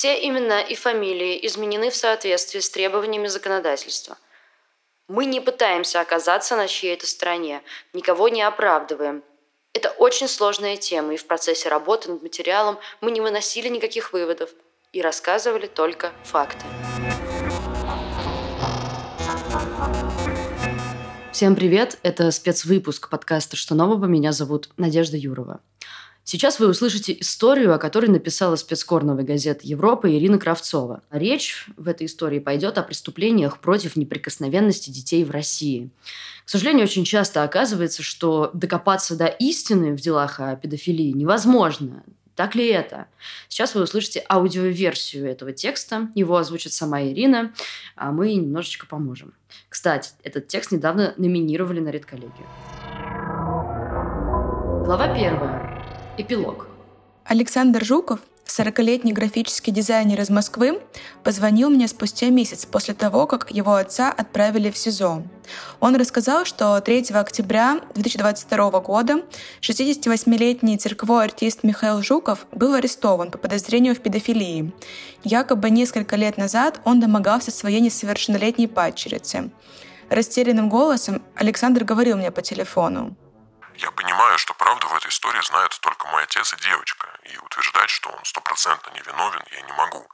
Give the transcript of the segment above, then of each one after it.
Все имена и фамилии изменены в соответствии с требованиями законодательства. Мы не пытаемся оказаться на чьей-то стороне, никого не оправдываем. Это очень сложная тема, и в процессе работы над материалом мы не выносили никаких выводов и рассказывали только факты. Всем привет! Это спецвыпуск подкаста «Что нового?». Меня зовут Надежда Юрова. Сейчас вы услышите историю, о которой написала спецкор новой газеты «Европа» Ирина Кравцова. Речь в этой истории пойдет о преступлениях против неприкосновенности детей в России. К сожалению, очень часто оказывается, что докопаться до истины в делах о педофилии невозможно. Так ли это? Сейчас вы услышите аудиоверсию этого текста. Его озвучит сама Ирина, а мы немножечко поможем. Кстати, этот текст недавно номинировали на редколлегию. Глава первая. Эпилог. Александр Жуков, 40-летний графический дизайнер из Москвы, позвонил мне спустя месяц после того, как его отца отправили в СИЗО. Он рассказал, что 3 октября 2022 года 68-летний цирковой артист Михаил Жуков был арестован по подозрению в педофилии. Якобы несколько лет назад он домогался своей несовершеннолетней падчерицы. Растерянным голосом Александр говорил мне по телефону. Я понимаю, что правду в этой истории знают только мой отец и девочка, и утверждать, что он стопроцентно невиновен, я не могу.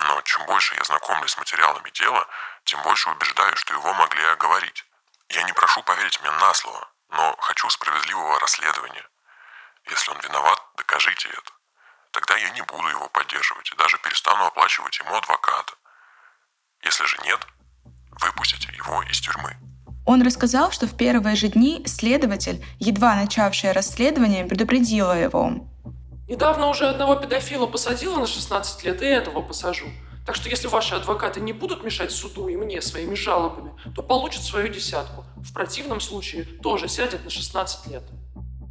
Но чем больше я знакомлюсь с материалами дела, тем больше убеждаюсь, что его могли оговорить. Я не прошу поверить мне на слово, но хочу справедливого расследования. Если он виноват, докажите это. Тогда я не буду его поддерживать и даже перестану оплачивать ему адвоката. Если же нет, выпустите его из тюрьмы. Он рассказал, что в первые же дни следователь, едва начавший расследование, предупредила его. Недавно уже одного педофила посадила на 16 лет, и этого посажу. Так что если ваши адвокаты не будут мешать суду и мне своими жалобами, то получат свою десятку. В противном случае тоже сядет на 16 лет.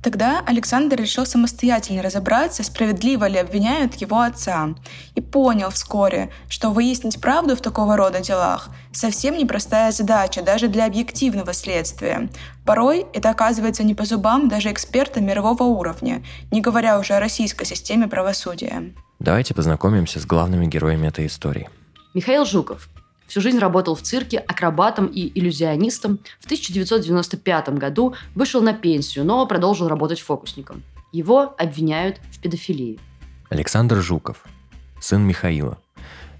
Тогда Александр решил самостоятельно разобраться, справедливо ли обвиняют его отца, и понял вскоре, что выяснить правду в такого рода делах совсем непростая задача даже для объективного следствия. Порой это оказывается не по зубам даже экспертам мирового уровня, не говоря уже о российской системе правосудия. Давайте познакомимся с главными героями этой истории. Михаил Жуков, Всю жизнь работал в цирке акробатом и иллюзионистом. В 1995 году вышел на пенсию, но продолжил работать фокусником. Его обвиняют в педофилии. Александр Жуков, сын Михаила.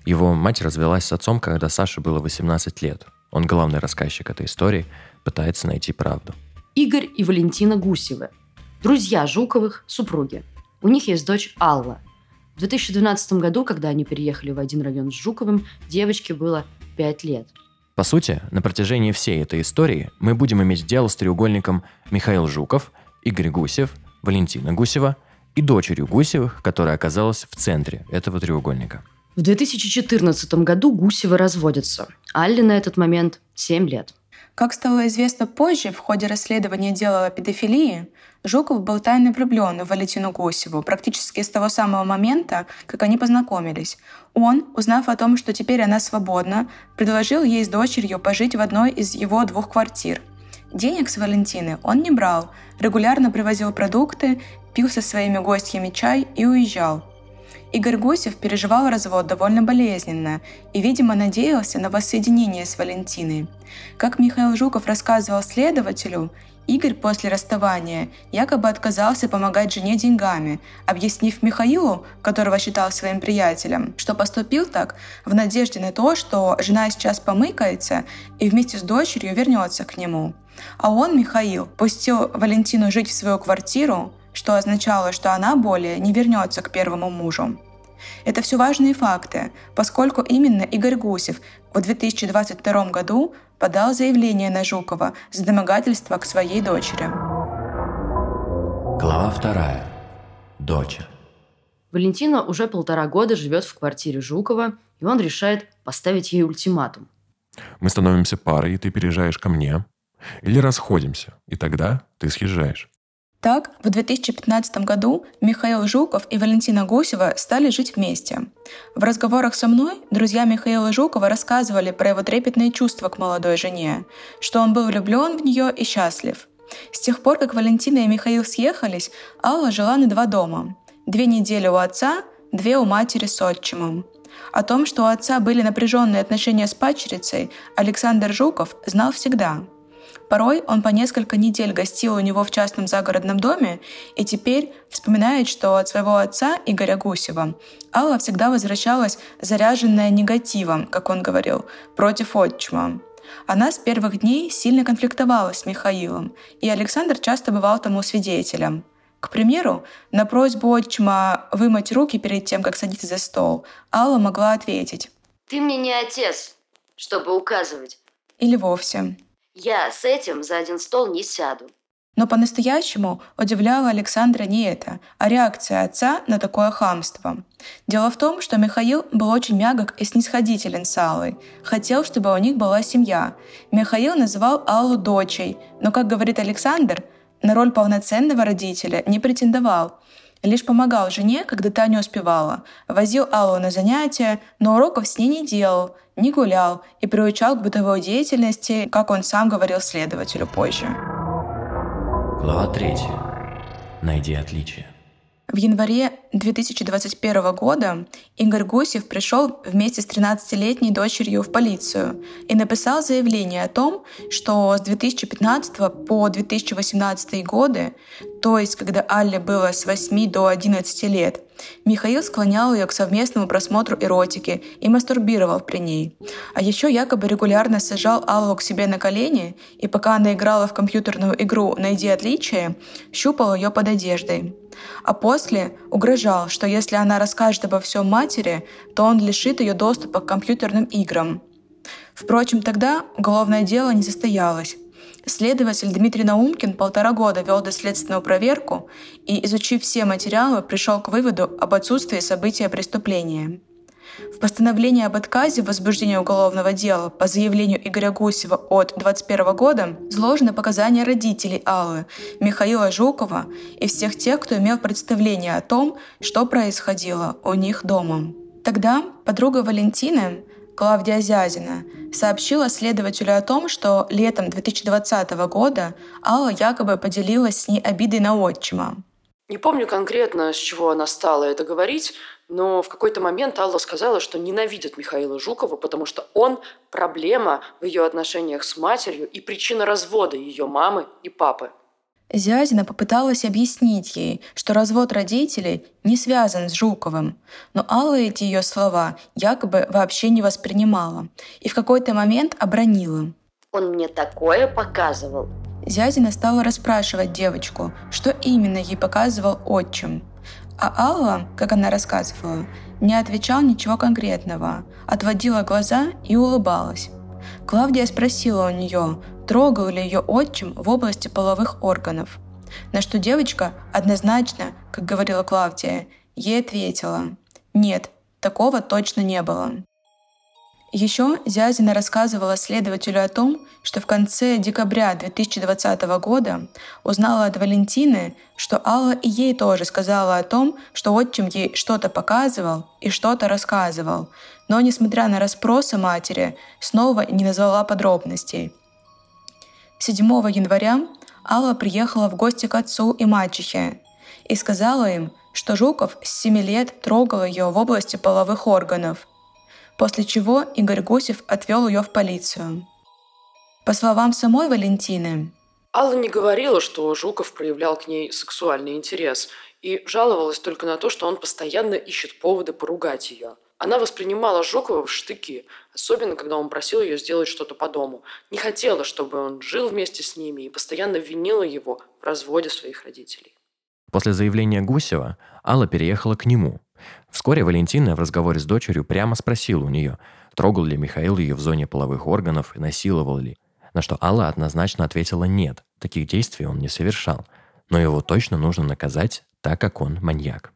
Его мать развелась с отцом, когда Саше было 18 лет. Он главный рассказчик этой истории, пытается найти правду. Игорь и Валентина Гусевы. Друзья Жуковых, супруги. У них есть дочь Алла. В 2012 году, когда они переехали в один район с Жуковым, девочке было пять лет. По сути, на протяжении всей этой истории мы будем иметь дело с треугольником Михаил Жуков, Игорь Гусев, Валентина Гусева и дочерью Гусевых, которая оказалась в центре этого треугольника. В 2014 году Гусевы разводятся. Алле на этот момент 7 лет. Как стало известно позже, в ходе расследования дела о педофилии, Жуков был тайно влюблен в Валентину Гусеву практически с того самого момента, как они познакомились. Он, узнав о том, что теперь она свободна, предложил ей с дочерью пожить в одной из его двух квартир. Денег с Валентины он не брал, регулярно привозил продукты, пил со своими гостями чай и уезжал – Игорь Гусев переживал развод довольно болезненно и, видимо, надеялся на воссоединение с Валентиной. Как Михаил Жуков рассказывал следователю, Игорь после расставания якобы отказался помогать жене деньгами, объяснив Михаилу, которого считал своим приятелем, что поступил так в надежде на то, что жена сейчас помыкается и вместе с дочерью вернется к нему. А он, Михаил, пустил Валентину жить в свою квартиру, что означало, что она более не вернется к первому мужу. Это все важные факты, поскольку именно Игорь Гусев в 2022 году подал заявление на Жукова за домогательство к своей дочери. Глава вторая. Дочь. Валентина уже полтора года живет в квартире Жукова, и он решает поставить ей ультиматум. Мы становимся парой, и ты переезжаешь ко мне. Или расходимся, и тогда ты съезжаешь. Так, в 2015 году Михаил Жуков и Валентина Гусева стали жить вместе. В разговорах со мной друзья Михаила Жукова рассказывали про его трепетные чувства к молодой жене, что он был влюблен в нее и счастлив. С тех пор, как Валентина и Михаил съехались, Алла жила на два дома. Две недели у отца, две у матери с отчимом. О том, что у отца были напряженные отношения с падчерицей, Александр Жуков знал всегда. Порой он по несколько недель гостил у него в частном загородном доме и теперь вспоминает, что от своего отца Игоря Гусева Алла всегда возвращалась заряженная негативом, как он говорил, против отчима. Она с первых дней сильно конфликтовала с Михаилом, и Александр часто бывал тому свидетелем. К примеру, на просьбу отчима вымыть руки перед тем, как садиться за стол, Алла могла ответить «Ты мне не отец, чтобы указывать». Или вовсе «Я с этим за один стол не сяду». Но по-настоящему удивляло Александра не это, а реакция отца на такое хамство. Дело в том, что Михаил был очень мягок и снисходителен с Аллой. Хотел, чтобы у них была семья. Михаил называл Аллу дочей, но, как говорит Александр, на роль полноценного родителя не претендовал. Лишь помогал жене, когда та не успевала. Возил Аллу на занятия, но уроков с ней не делал, не гулял и приучал к бытовой деятельности, как он сам говорил следователю позже. Глава 3. Найди отличия. В январе 2021 года Игорь Гусев пришел вместе с 13-летней дочерью в полицию и написал заявление о том, что с 2015 по 2018 годы, то есть когда Алле было с 8 до 11 лет, Михаил склонял ее к совместному просмотру эротики и мастурбировал при ней. А еще якобы регулярно сажал Аллу к себе на колени и пока она играла в компьютерную игру «Найди отличие», щупал ее под одеждой. А после угрожал, что если она расскажет обо всем матери, то он лишит ее доступа к компьютерным играм. Впрочем, тогда уголовное дело не состоялось. Следователь Дмитрий Наумкин полтора года вел доследственную проверку и, изучив все материалы, пришел к выводу об отсутствии события преступления. В постановлении об отказе в возбуждении уголовного дела по заявлению Игоря Гусева от 2021 года изложены показания родителей Аллы, Михаила Жукова и всех тех, кто имел представление о том, что происходило у них дома. Тогда подруга Валентины, Клавдия Зязина, сообщила следователю о том, что летом 2020 года Алла якобы поделилась с ней обидой на отчима. Не помню конкретно, с чего она стала это говорить, но в какой-то момент Алла сказала, что ненавидит Михаила Жукова, потому что он проблема в ее отношениях с матерью и причина развода ее мамы и папы. Зязина попыталась объяснить ей, что развод родителей не связан с Жуковым, но Алла эти ее слова якобы вообще не воспринимала и в какой-то момент обронила. «Он мне такое показывал». Зязина стала расспрашивать девочку, что именно ей показывал отчим. А Алла, как она рассказывала, не отвечал ничего конкретного, отводила глаза и улыбалась. Клавдия спросила у нее, трогал ли ее отчим в области половых органов. На что девочка однозначно, как говорила Клавдия, ей ответила «Нет, такого точно не было». Еще Зязина рассказывала следователю о том, что в конце декабря 2020 года узнала от Валентины, что Алла и ей тоже сказала о том, что отчим ей что-то показывал и что-то рассказывал, но, несмотря на расспросы матери, снова не назвала подробностей. 7 января Алла приехала в гости к отцу и мачехе и сказала им, что Жуков с 7 лет трогал ее в области половых органов – после чего Игорь Гусев отвел ее в полицию. По словам самой Валентины, Алла не говорила, что Жуков проявлял к ней сексуальный интерес и жаловалась только на то, что он постоянно ищет поводы поругать ее. Она воспринимала Жукова в штыки, особенно когда он просил ее сделать что-то по дому. Не хотела, чтобы он жил вместе с ними и постоянно винила его в разводе своих родителей. После заявления Гусева Алла переехала к нему, Вскоре Валентина в разговоре с дочерью прямо спросила у нее, трогал ли Михаил ее в зоне половых органов и насиловал ли. На что Алла однозначно ответила «нет, таких действий он не совершал, но его точно нужно наказать, так как он маньяк».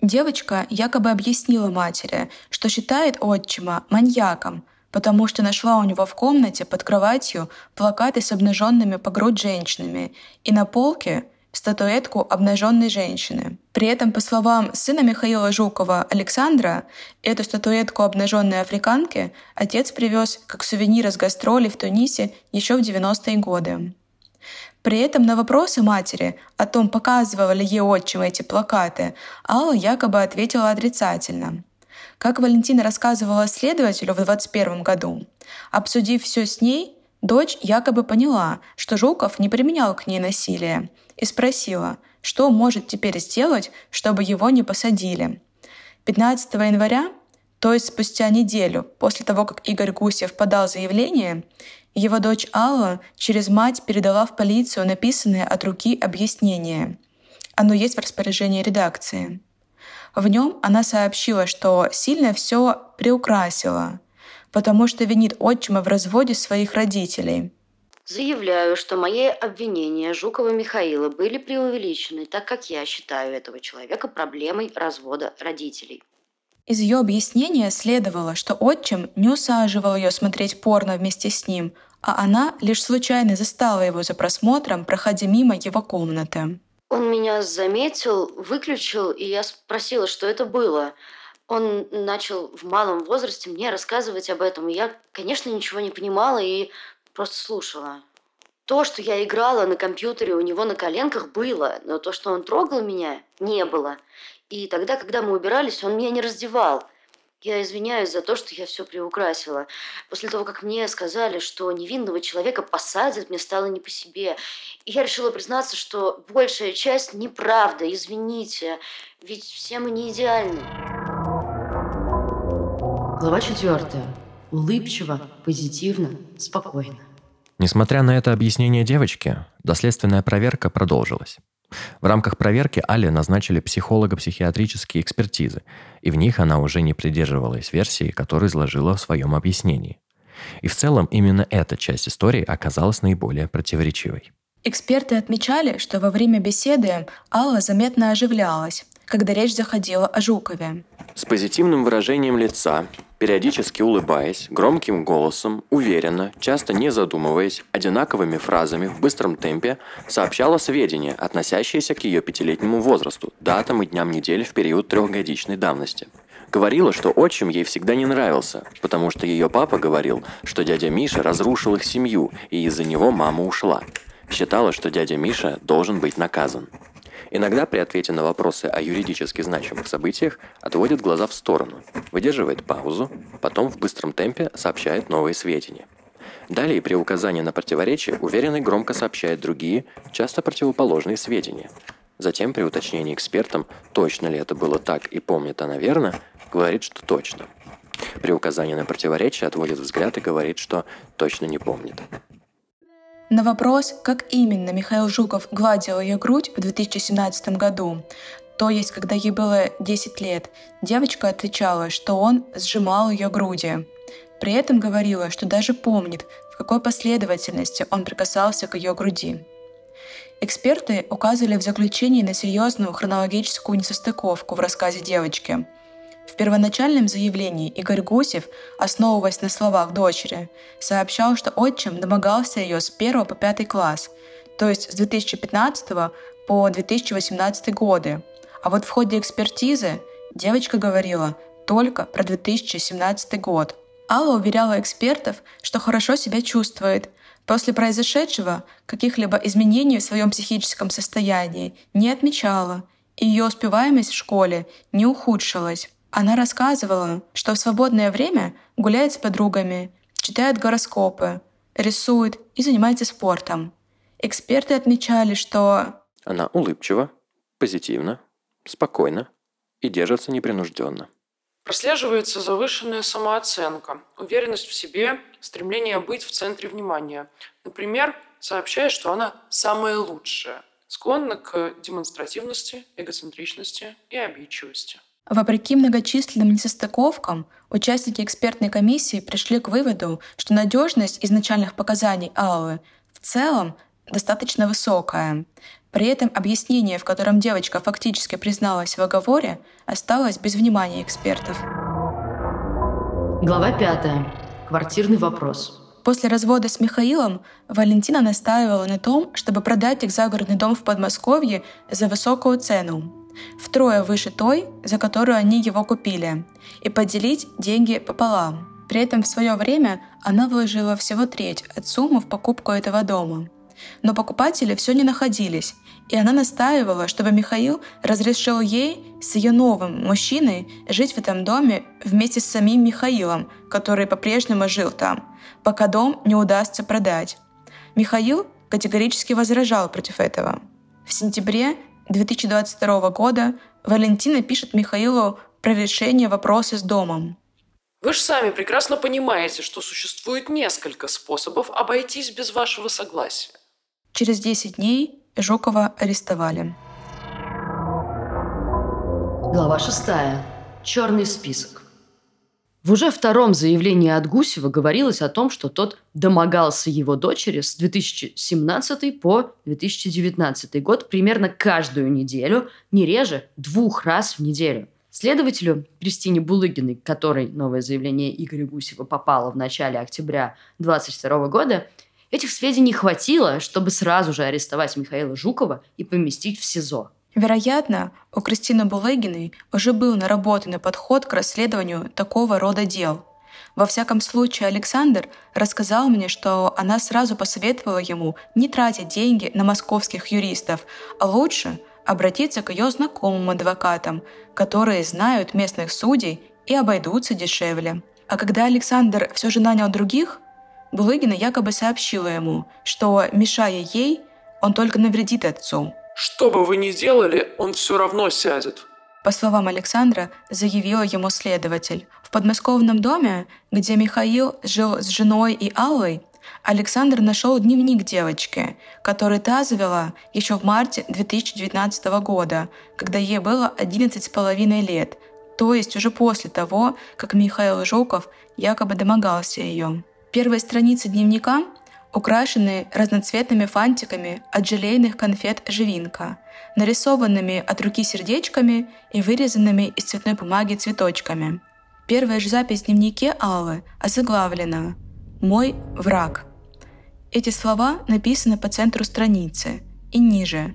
Девочка якобы объяснила матери, что считает отчима маньяком, потому что нашла у него в комнате под кроватью плакаты с обнаженными по грудь женщинами и на полке статуэтку обнаженной женщины. При этом, по словам сына Михаила Жукова Александра, эту статуэтку обнаженной африканки отец привез как сувенир из гастролей в Тунисе еще в 90-е годы. При этом на вопросы матери о том, показывала ли ей отчим эти плакаты, Алла якобы ответила отрицательно. Как Валентина рассказывала следователю в 2021 году, обсудив все с ней, дочь якобы поняла, что Жуков не применял к ней насилие, и спросила, что может теперь сделать, чтобы его не посадили. 15 января, то есть спустя неделю после того, как Игорь Гусев подал заявление, его дочь Алла через мать передала в полицию написанное от руки объяснение. Оно есть в распоряжении редакции. В нем она сообщила, что сильно все приукрасила, потому что винит отчима в разводе своих родителей. Заявляю, что мои обвинения Жукова Михаила были преувеличены, так как я считаю этого человека проблемой развода родителей. Из ее объяснения следовало, что отчим не усаживал ее смотреть порно вместе с ним, а она лишь случайно застала его за просмотром, проходя мимо его комнаты. Он меня заметил, выключил, и я спросила, что это было. Он начал в малом возрасте мне рассказывать об этом, и я, конечно, ничего не понимала и просто слушала. То, что я играла на компьютере у него на коленках, было, но то, что он трогал меня, не было. И тогда, когда мы убирались, он меня не раздевал. Я извиняюсь за то, что я все приукрасила. После того, как мне сказали, что невинного человека посадят, мне стало не по себе. И я решила признаться, что большая часть неправда. Извините, ведь все мы не идеальны. Глава четвертая. Улыбчиво, позитивно, спокойно. Несмотря на это объяснение девочки, доследственная проверка продолжилась. В рамках проверки Але назначили психолого-психиатрические экспертизы, и в них она уже не придерживалась версии, которую изложила в своем объяснении. И в целом именно эта часть истории оказалась наиболее противоречивой. Эксперты отмечали, что во время беседы Алла заметно оживлялась, когда речь заходила о Жукове. С позитивным выражением лица, периодически улыбаясь, громким голосом, уверенно, часто не задумываясь, одинаковыми фразами в быстром темпе, сообщала сведения, относящиеся к ее пятилетнему возрасту, датам и дням недели в период трехгодичной давности. Говорила, что отчим ей всегда не нравился, потому что ее папа говорил, что дядя Миша разрушил их семью, и из-за него мама ушла. Считала, что дядя Миша должен быть наказан. Иногда при ответе на вопросы о юридически значимых событиях отводит глаза в сторону, выдерживает паузу, потом в быстром темпе сообщает новые сведения. Далее при указании на противоречие уверенно и громко сообщает другие, часто противоположные сведения. Затем при уточнении экспертам, точно ли это было так и помнит она верно, говорит, что точно. При указании на противоречие отводит взгляд и говорит, что точно не помнит. На вопрос, как именно Михаил Жуков гладил ее грудь в 2017 году, то есть когда ей было 10 лет, девочка отвечала, что он сжимал ее груди. При этом говорила, что даже помнит, в какой последовательности он прикасался к ее груди. Эксперты указывали в заключении на серьезную хронологическую несостыковку в рассказе девочки – в первоначальном заявлении Игорь Гусев, основываясь на словах дочери, сообщал, что отчим домогался ее с 1 по 5 класс, то есть с 2015 по 2018 годы. А вот в ходе экспертизы девочка говорила только про 2017 год. Алла уверяла экспертов, что хорошо себя чувствует. После произошедшего каких-либо изменений в своем психическом состоянии не отмечала, и ее успеваемость в школе не ухудшилась. Она рассказывала, что в свободное время гуляет с подругами, читает гороскопы, рисует и занимается спортом. Эксперты отмечали, что... Она улыбчива, позитивна, спокойна и держится непринужденно. Прослеживается завышенная самооценка, уверенность в себе, стремление быть в центре внимания. Например, сообщает, что она самая лучшая, склонна к демонстративности, эгоцентричности и обидчивости. Вопреки многочисленным несостыковкам, участники экспертной комиссии пришли к выводу, что надежность изначальных показаний Аллы в целом достаточно высокая. При этом объяснение, в котором девочка фактически призналась в оговоре, осталось без внимания экспертов. Глава пятая. Квартирный вопрос. После развода с Михаилом Валентина настаивала на том, чтобы продать их загородный дом в Подмосковье за высокую цену втрое выше той, за которую они его купили, и поделить деньги пополам. При этом в свое время она вложила всего треть от суммы в покупку этого дома. Но покупатели все не находились, и она настаивала, чтобы Михаил разрешил ей с ее новым мужчиной жить в этом доме вместе с самим Михаилом, который по-прежнему жил там, пока дом не удастся продать. Михаил категорически возражал против этого. В сентябре 2022 года Валентина пишет Михаилу про решение вопроса с домом. Вы же сами прекрасно понимаете, что существует несколько способов обойтись без вашего согласия. Через 10 дней Жукова арестовали. Глава шестая. Черный список. В уже втором заявлении от Гусева говорилось о том, что тот домогался его дочери с 2017 по 2019 год примерно каждую неделю, не реже двух раз в неделю. Следователю Кристине Булыгиной, которой новое заявление Игоря Гусева попало в начале октября 2022 года, этих сведений хватило, чтобы сразу же арестовать Михаила Жукова и поместить в СИЗО. Вероятно, у Кристины Булыгиной уже был наработанный подход к расследованию такого рода дел. Во всяком случае, Александр рассказал мне, что она сразу посоветовала ему не тратить деньги на московских юристов, а лучше – обратиться к ее знакомым адвокатам, которые знают местных судей и обойдутся дешевле. А когда Александр все же нанял других, Булыгина якобы сообщила ему, что, мешая ей, он только навредит отцу. Что бы вы ни делали, он все равно сядет. По словам Александра, заявила ему следователь. В подмосковном доме, где Михаил жил с женой и Аллой, Александр нашел дневник девочки, который та завела еще в марте 2019 года, когда ей было 11 с половиной лет, то есть уже после того, как Михаил Жуков якобы домогался ее. Первые страницы дневника украшены разноцветными фантиками от желейных конфет «Живинка», нарисованными от руки сердечками и вырезанными из цветной бумаги цветочками. Первая же запись в дневнике Аллы озаглавлена «Мой враг». Эти слова написаны по центру страницы и ниже.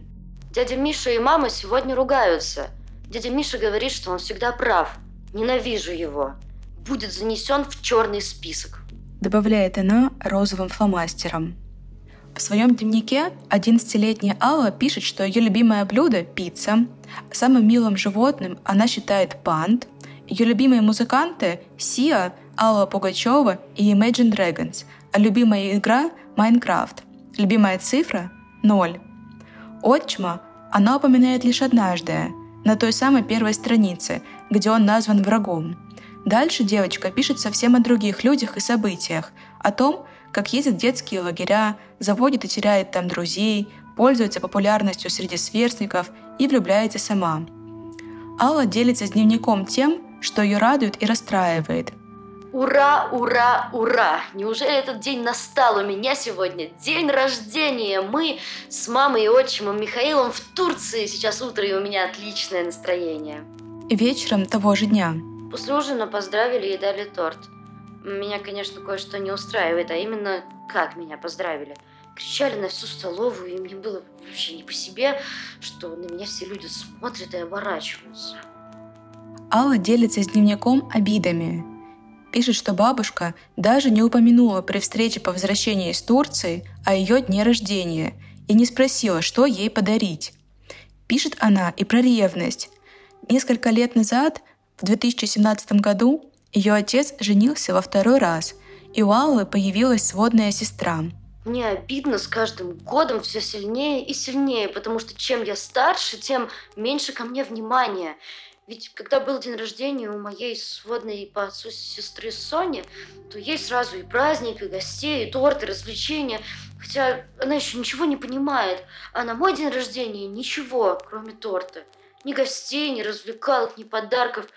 Дядя Миша и мама сегодня ругаются. Дядя Миша говорит, что он всегда прав. Ненавижу его. Будет занесен в черный список. Добавляет она розовым фломастером. В своем дневнике 11-летняя Алла пишет, что ее любимое блюдо – пицца. Самым милым животным она считает панд. Ее любимые музыканты – Сиа, Алла Пугачева и Imagine Dragons, а любимая игра – Майнкрафт. Любимая цифра – ноль. Отчима она упоминает лишь однажды, на той самой первой странице, где он назван врагом. Дальше девочка пишет совсем о других людях и событиях, о том, как ездит в детские лагеря, заводит и теряет там друзей, пользуется популярностью среди сверстников и влюбляется сама. Алла делится с дневником тем, что ее радует и расстраивает. Ура, ура, ура! Неужели этот день настал у меня сегодня? День рождения! Мы с мамой и отчимом Михаилом в Турции сейчас утро, и у меня отличное настроение. Вечером того же дня. После ужина поздравили и дали торт. Меня, конечно, кое-что не устраивает, а именно, как меня поздравили. Кричали на всю столовую, и мне было вообще не по себе, что на меня все люди смотрят и оборачиваются. Алла делится с дневником обидами. Пишет, что бабушка даже не упомянула при встрече по возвращении из Турции о ее дне рождения и не спросила, что ей подарить. Пишет она и про ревность. Несколько лет назад, в 2017 году, ее отец женился во второй раз, и у Аллы появилась сводная сестра. Мне обидно с каждым годом все сильнее и сильнее, потому что чем я старше, тем меньше ко мне внимания. Ведь когда был день рождения у моей сводной по отцу сестры Сони, то ей сразу и праздник, и гостей, и торт, и развлечения. Хотя она еще ничего не понимает. А на мой день рождения ничего, кроме торта. Ни гостей, ни развлекалок, ни подарков.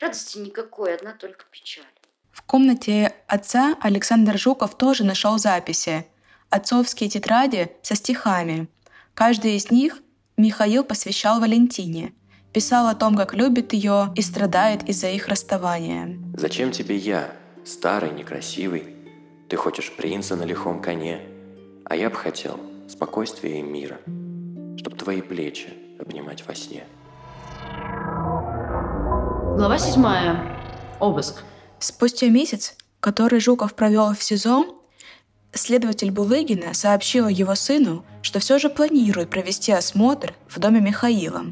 Радости никакой, одна только печаль. В комнате отца Александр Жуков тоже нашел записи. Отцовские тетради со стихами. Каждый из них Михаил посвящал Валентине – Писал о том, как любит ее и страдает из-за их расставания. «Зачем тебе я, старый, некрасивый? Ты хочешь принца на лихом коне, а я бы хотел спокойствия и мира, чтоб твои плечи обнимать во сне». Глава седьмая. Обыск. Спустя месяц, который Жуков провел в СИЗО, следователь Булыгина сообщила его сыну, что все же планирует провести осмотр в доме Михаила.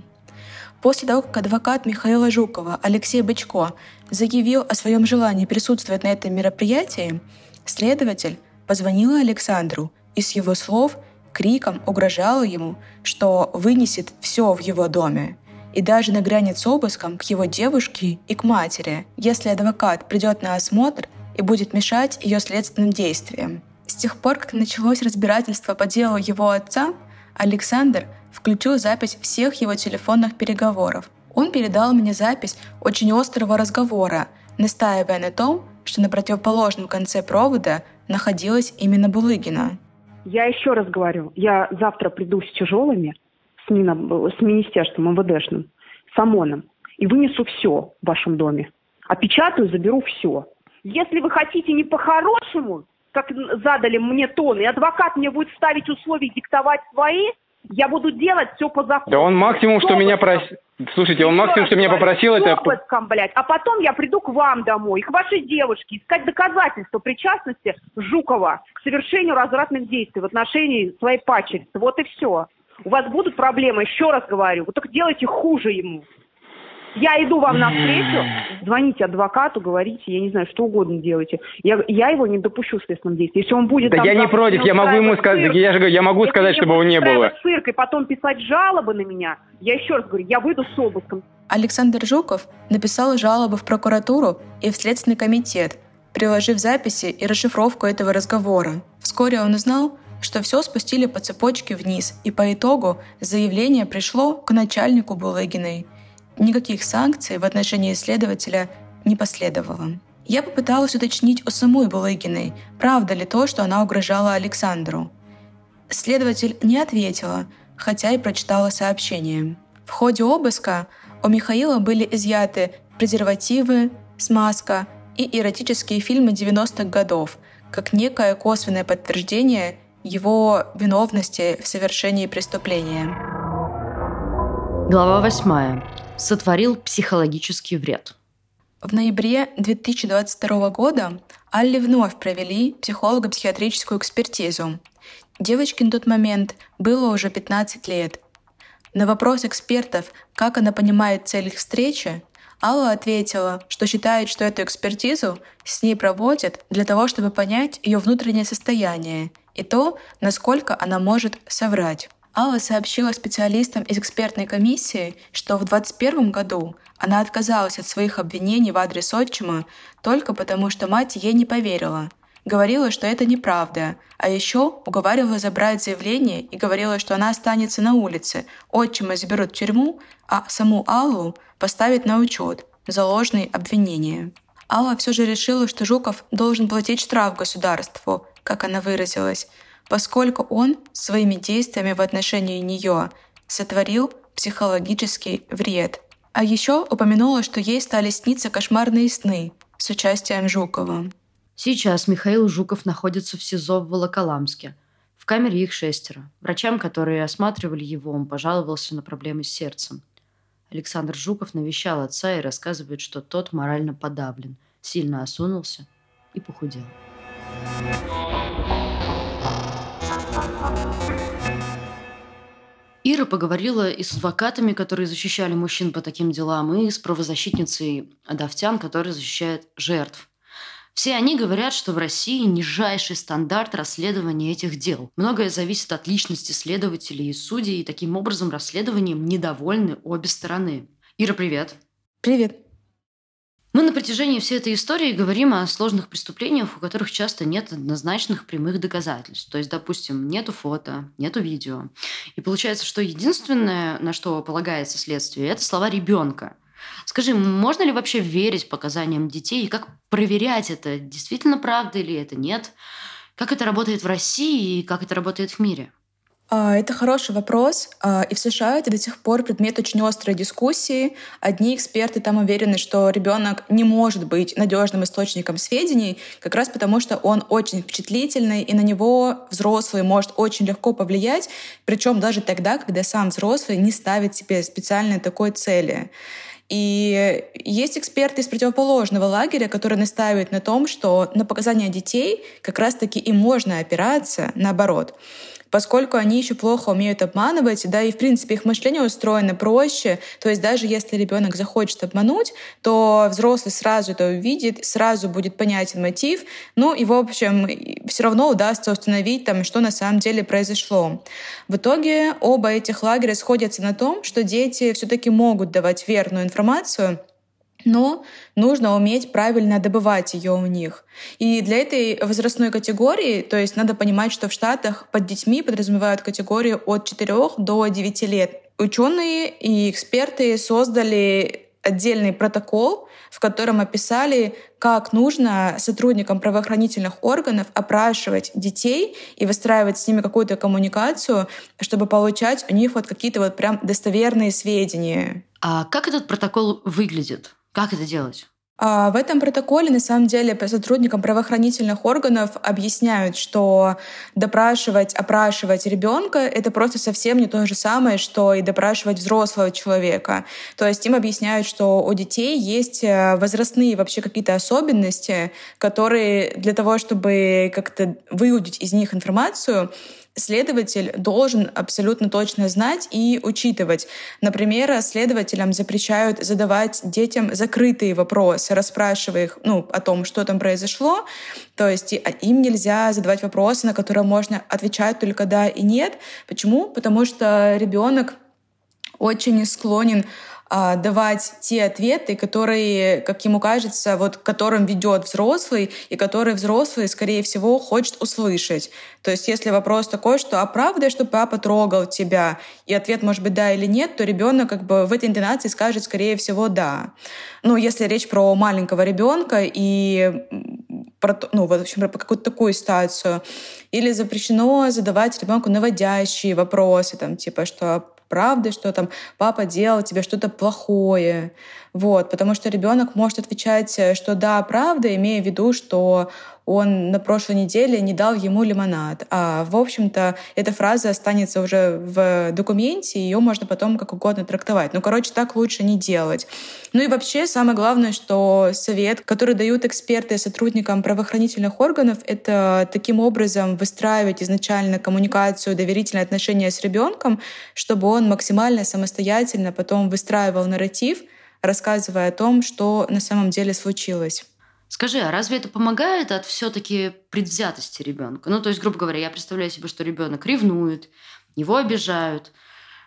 После того, как адвокат Михаила Жукова Алексей Бычко заявил о своем желании присутствовать на этом мероприятии, следователь позвонила Александру и с его слов криком угрожала ему, что вынесет все в его доме и даже нагрянет с обыском к его девушке и к матери, если адвокат придет на осмотр и будет мешать ее следственным действиям. С тех пор, как началось разбирательство по делу его отца, Александр включил запись всех его телефонных переговоров. Он передал мне запись очень острого разговора, настаивая на том, что на противоположном конце провода находилась именно Булыгина. Я еще раз говорю, я завтра приду с тяжелыми, с, Мина, с министерством МВДшным, с ОМОНом, и вынесу все в вашем доме. Опечатаю, заберу все. Если вы хотите не по-хорошему, как задали мне тон, и адвокат мне будет ставить условия, диктовать свои, я буду делать все по закону. Да он максимум, что меня просил... Слушайте, он максимум, что меня попросил, это... Обыском, блядь. А потом я приду к вам домой, к вашей девушке, искать доказательства причастности Жукова к совершению развратных действий в отношении своей пачерицы. Вот и все. У вас будут проблемы, еще раз говорю. Вы только делайте хуже ему. Я иду вам навстречу, звоните адвокату, говорите, я не знаю, что угодно делайте. Я, я его не допущу в следственном действии. Если он будет... Да там, я не против, я могу ему сказать, я же говорю, я могу сказать, чтобы его не было. цирк и потом писать жалобы на меня, я еще раз говорю, я выйду с обыском. Александр Жуков написал жалобы в прокуратуру и в Следственный комитет, приложив записи и расшифровку этого разговора. Вскоре он узнал, что все спустили по цепочке вниз, и по итогу заявление пришло к начальнику Булыгиной – Никаких санкций в отношении следователя не последовало. Я попыталась уточнить у самой Булыгиной, правда ли то, что она угрожала Александру. Следователь не ответила, хотя и прочитала сообщение. В ходе обыска у Михаила были изъяты презервативы, смазка и эротические фильмы 90-х годов, как некое косвенное подтверждение его виновности в совершении преступления. Глава восьмая сотворил психологический вред. В ноябре 2022 года Алле вновь провели психолого-психиатрическую экспертизу. Девочке на тот момент было уже 15 лет. На вопрос экспертов, как она понимает цель их встречи, Алла ответила, что считает, что эту экспертизу с ней проводят для того, чтобы понять ее внутреннее состояние и то, насколько она может соврать. Алла сообщила специалистам из экспертной комиссии, что в 2021 году она отказалась от своих обвинений в адрес отчима только потому, что мать ей не поверила. Говорила, что это неправда, а еще уговаривала забрать заявление и говорила, что она останется на улице, отчима заберут в тюрьму, а саму Аллу поставят на учет за ложные обвинения. Алла все же решила, что Жуков должен платить штраф государству, как она выразилась, поскольку он своими действиями в отношении нее сотворил психологический вред. А еще упомянула, что ей стали сниться кошмарные сны с участием Жукова. Сейчас Михаил Жуков находится в СИЗО в Волоколамске. В камере их шестеро. Врачам, которые осматривали его, он пожаловался на проблемы с сердцем. Александр Жуков навещал отца и рассказывает, что тот морально подавлен, сильно осунулся и похудел. Ира поговорила и с адвокатами, которые защищали мужчин по таким делам, и с правозащитницей Адавтян, которая защищает жертв. Все они говорят, что в России нижайший стандарт расследования этих дел. Многое зависит от личности следователей и судей, и таким образом расследованием недовольны обе стороны. Ира, привет. Привет. Мы на протяжении всей этой истории говорим о сложных преступлениях, у которых часто нет однозначных прямых доказательств. То есть, допустим, нету фото, нету видео. И получается, что единственное, на что полагается следствие, это слова ребенка. Скажи, можно ли вообще верить показаниям детей и как проверять это, действительно правда или это нет? Как это работает в России и как это работает в мире? А, это хороший вопрос. А, и в США это до сих пор предмет очень острой дискуссии. Одни эксперты там уверены, что ребенок не может быть надежным источником сведений, как раз потому, что он очень впечатлительный, и на него взрослый может очень легко повлиять, причем даже тогда, когда сам взрослый не ставит себе специальной такой цели. И есть эксперты из противоположного лагеря, которые настаивают на том, что на показания детей как раз-таки и можно опираться наоборот поскольку они еще плохо умеют обманывать, да, и, в принципе, их мышление устроено проще. То есть даже если ребенок захочет обмануть, то взрослый сразу это увидит, сразу будет понятен мотив, ну и, в общем, все равно удастся установить, там, что на самом деле произошло. В итоге оба этих лагеря сходятся на том, что дети все-таки могут давать верную информацию, но нужно уметь правильно добывать ее у них. И для этой возрастной категории, то есть надо понимать, что в Штатах под детьми подразумевают категорию от 4 до 9 лет. Ученые и эксперты создали отдельный протокол, в котором описали, как нужно сотрудникам правоохранительных органов опрашивать детей и выстраивать с ними какую-то коммуникацию, чтобы получать у них вот какие-то вот прям достоверные сведения. А как этот протокол выглядит? Как это делать? А в этом протоколе, на самом деле, сотрудникам правоохранительных органов объясняют, что допрашивать, опрашивать ребенка — это просто совсем не то же самое, что и допрашивать взрослого человека. То есть им объясняют, что у детей есть э, возрастные вообще какие-то особенности, которые для того, чтобы как-то выудить из них информацию, следователь должен абсолютно точно знать и учитывать. Например, следователям запрещают задавать детям закрытые вопросы, расспрашивая их ну, о том, что там произошло. То есть а, им нельзя задавать вопросы, на которые можно отвечать только да и нет. Почему? Потому что ребенок очень склонен а, давать те ответы, которые, как ему кажется, вот которым ведет взрослый, и которые взрослый, скорее всего, хочет услышать. То есть, если вопрос такой, что «А правда, что папа трогал тебя?» и ответ может быть «да» или «нет», то ребенок как бы в этой интонации скажет, скорее всего, «да». Ну, если речь про маленького ребенка и про, ну, в общем, про какую-то такую ситуацию. Или запрещено задавать ребенку наводящие вопросы, там, типа, что правды, что там папа делал тебе что-то плохое. Вот, потому что ребенок может отвечать, э, что да, правда, имея в виду, что он на прошлой неделе не дал ему лимонад. А, в общем-то, эта фраза останется уже в документе, ее можно потом как угодно трактовать. Ну, короче, так лучше не делать. Ну и вообще, самое главное, что совет, который дают эксперты сотрудникам правоохранительных органов, это таким образом выстраивать изначально коммуникацию, доверительные отношения с ребенком, чтобы он максимально самостоятельно потом выстраивал нарратив, рассказывая о том, что на самом деле случилось. Скажи, а разве это помогает от все-таки предвзятости ребенка? Ну, то есть, грубо говоря, я представляю себе, что ребенок ревнует, его обижают.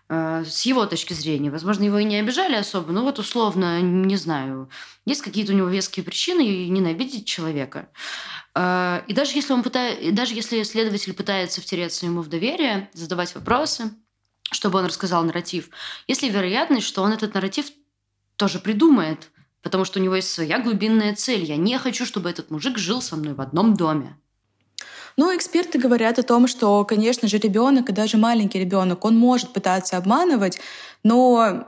Э, с его точки зрения, возможно, его и не обижали особо, но вот условно, не знаю, есть какие-то у него веские причины ненавидеть человека. Э, и даже если, он пытает, даже если следователь пытается втереться ему в доверие, задавать вопросы, чтобы он рассказал нарратив, есть ли вероятность, что он этот нарратив тоже придумает – Потому что у него есть своя глубинная цель. Я не хочу, чтобы этот мужик жил со мной в одном доме. Ну, эксперты говорят о том, что, конечно же, ребенок и даже маленький ребенок, он может пытаться обманывать, но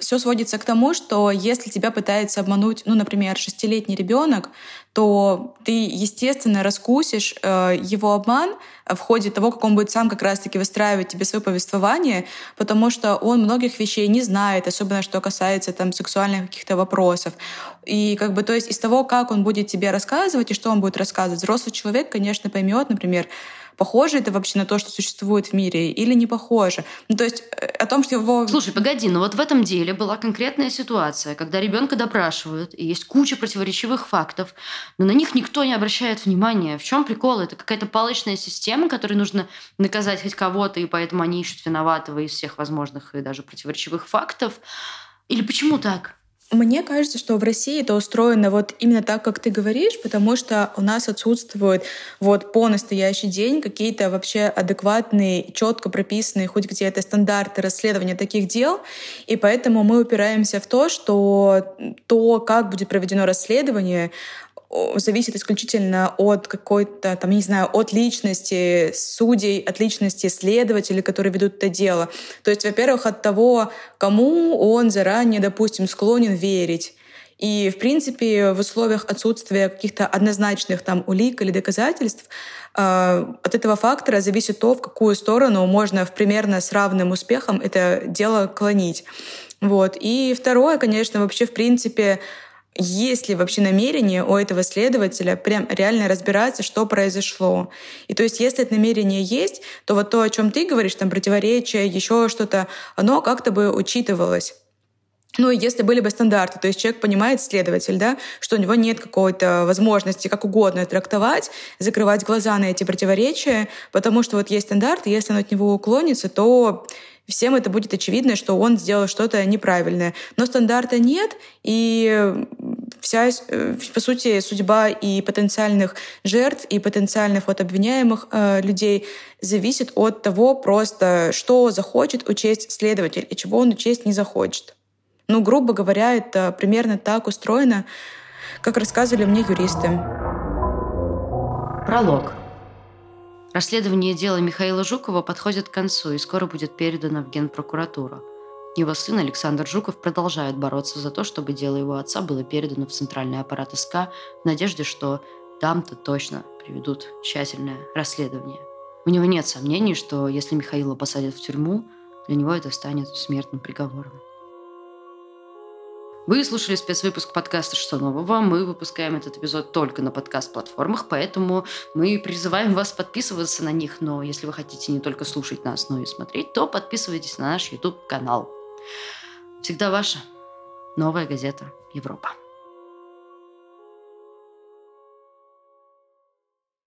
все сводится к тому, что если тебя пытается обмануть, ну, например, шестилетний ребенок, то ты, естественно, раскусишь э, его обман в ходе того, как он будет сам как раз-таки выстраивать тебе свое повествование, потому что он многих вещей не знает, особенно что касается там сексуальных каких-то вопросов. И как бы, то есть из того, как он будет тебе рассказывать и что он будет рассказывать, взрослый человек, конечно, поймет, например, похоже это вообще на то, что существует в мире, или не похоже. Ну, то есть э, о том, что его... Слушай, погоди, но вот в этом деле была конкретная ситуация, когда ребенка допрашивают, и есть куча противоречивых фактов, но на них никто не обращает внимания. В чем прикол? Это какая-то палочная система, которой нужно наказать хоть кого-то, и поэтому они ищут виноватого из всех возможных и даже противоречивых фактов. Или почему так? Мне кажется, что в России это устроено вот именно так, как ты говоришь, потому что у нас отсутствуют вот по настоящий день какие-то вообще адекватные, четко прописанные хоть где-то стандарты расследования таких дел, и поэтому мы упираемся в то, что то, как будет проведено расследование, зависит исключительно от какой-то, там, не знаю, от личности судей, от личности следователей, которые ведут это дело. То есть, во-первых, от того, кому он заранее, допустим, склонен верить. И, в принципе, в условиях отсутствия каких-то однозначных там улик или доказательств э, от этого фактора зависит то, в какую сторону можно в примерно с равным успехом это дело клонить. Вот. И второе, конечно, вообще, в принципе, есть ли вообще намерение у этого следователя прям реально разбираться, что произошло. И то есть, если это намерение есть, то вот то, о чем ты говоришь, там противоречие, еще что-то, оно как-то бы учитывалось. Ну, если были бы стандарты, то есть человек понимает, следователь, да, что у него нет какой-то возможности как угодно трактовать, закрывать глаза на эти противоречия, потому что вот есть стандарт, и если он от него уклонится, то всем это будет очевидно, что он сделал что-то неправильное. Но стандарта нет, и вся, э, по сути, судьба и потенциальных жертв, и потенциальных вот обвиняемых э, людей зависит от того просто, что захочет учесть следователь и чего он учесть не захочет. Ну, грубо говоря, это примерно так устроено, как рассказывали мне юристы. Пролог. Расследование дела Михаила Жукова подходит к концу и скоро будет передано в Генпрокуратуру. Его сын Александр Жуков продолжает бороться за то, чтобы дело его отца было передано в центральный аппарат СК в надежде, что там-то точно приведут тщательное расследование. У него нет сомнений, что если Михаила посадят в тюрьму, для него это станет смертным приговором. Вы слушали спецвыпуск подкаста «Что нового?». Мы выпускаем этот эпизод только на подкаст-платформах, поэтому мы призываем вас подписываться на них. Но если вы хотите не только слушать нас, но и смотреть, то подписывайтесь на наш YouTube-канал. Всегда ваша новая газета «Европа».